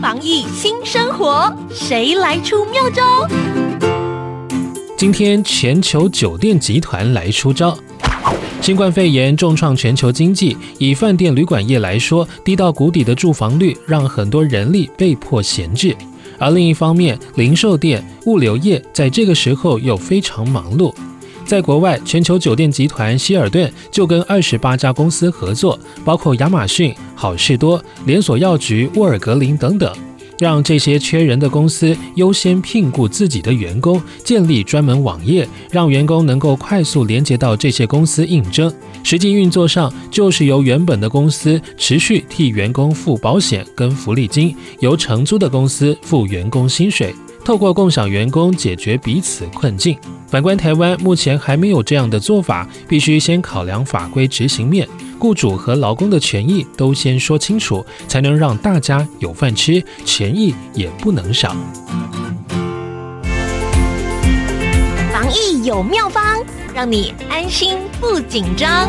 防疫新生活，谁来出妙招？今天全球酒店集团来出招。新冠肺炎重创全球经济，以饭店旅馆业来说，低到谷底的住房率让很多人力被迫闲置。而另一方面，零售店、物流业在这个时候又非常忙碌。在国外，全球酒店集团希尔顿就跟二十八家公司合作，包括亚马逊、好事多、连锁药局沃尔格林等等。让这些缺人的公司优先聘雇自己的员工，建立专门网页，让员工能够快速连接到这些公司应征。实际运作上，就是由原本的公司持续替员工付保险跟福利金，由承租的公司付员工薪水，透过共享员工解决彼此困境。反观台湾，目前还没有这样的做法，必须先考量法规执行面。雇主和劳工的权益都先说清楚，才能让大家有饭吃，权益也不能少。防疫有妙方，让你安心不紧张。